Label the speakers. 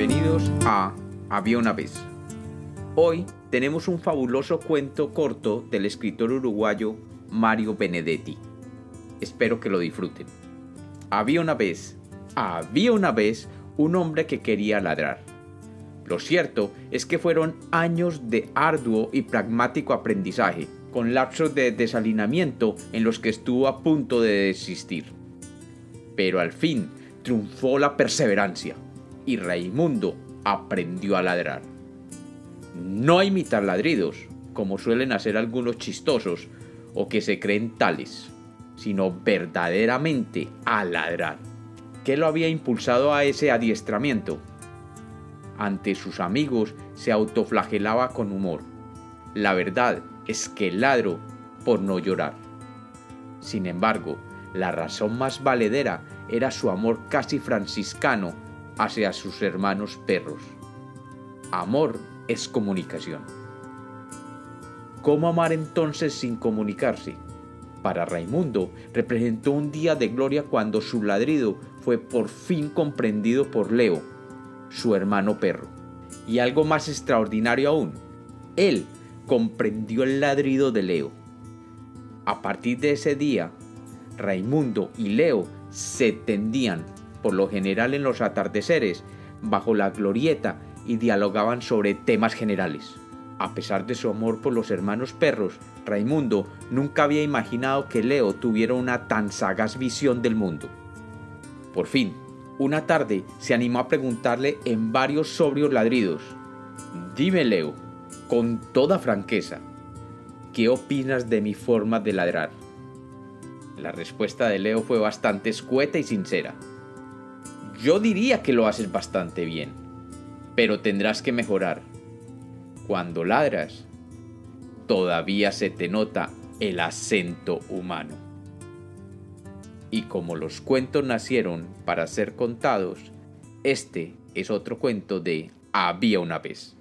Speaker 1: Bienvenidos a Había una vez. Hoy tenemos un fabuloso cuento corto del escritor uruguayo Mario Benedetti. Espero que lo disfruten. Había una vez, había una vez un hombre que quería ladrar. Lo cierto es que fueron años de arduo y pragmático aprendizaje, con lapsos de desalinamiento en los que estuvo a punto de desistir. Pero al fin triunfó la perseverancia y Raimundo aprendió a ladrar. No a imitar ladridos, como suelen hacer algunos chistosos o que se creen tales, sino verdaderamente a ladrar. ¿Qué lo había impulsado a ese adiestramiento? Ante sus amigos se autoflagelaba con humor. La verdad es que ladro por no llorar. Sin embargo, la razón más valedera era su amor casi franciscano hacia sus hermanos perros. Amor es comunicación. ¿Cómo amar entonces sin comunicarse? Para Raimundo representó un día de gloria cuando su ladrido fue por fin comprendido por Leo, su hermano perro. Y algo más extraordinario aún, él comprendió el ladrido de Leo. A partir de ese día, Raimundo y Leo se tendían, por lo general en los atardeceres, bajo la glorieta y dialogaban sobre temas generales. A pesar de su amor por los hermanos perros, Raimundo nunca había imaginado que Leo tuviera una tan sagaz visión del mundo. Por fin, una tarde se animó a preguntarle en varios sobrios ladridos, Dime Leo, con toda franqueza, ¿qué opinas de mi forma de ladrar? La respuesta de Leo fue bastante escueta y sincera. Yo diría que lo haces bastante bien, pero tendrás que mejorar. Cuando ladras, todavía se te nota el acento humano. Y como los cuentos nacieron para ser contados, este es otro cuento de Había una vez.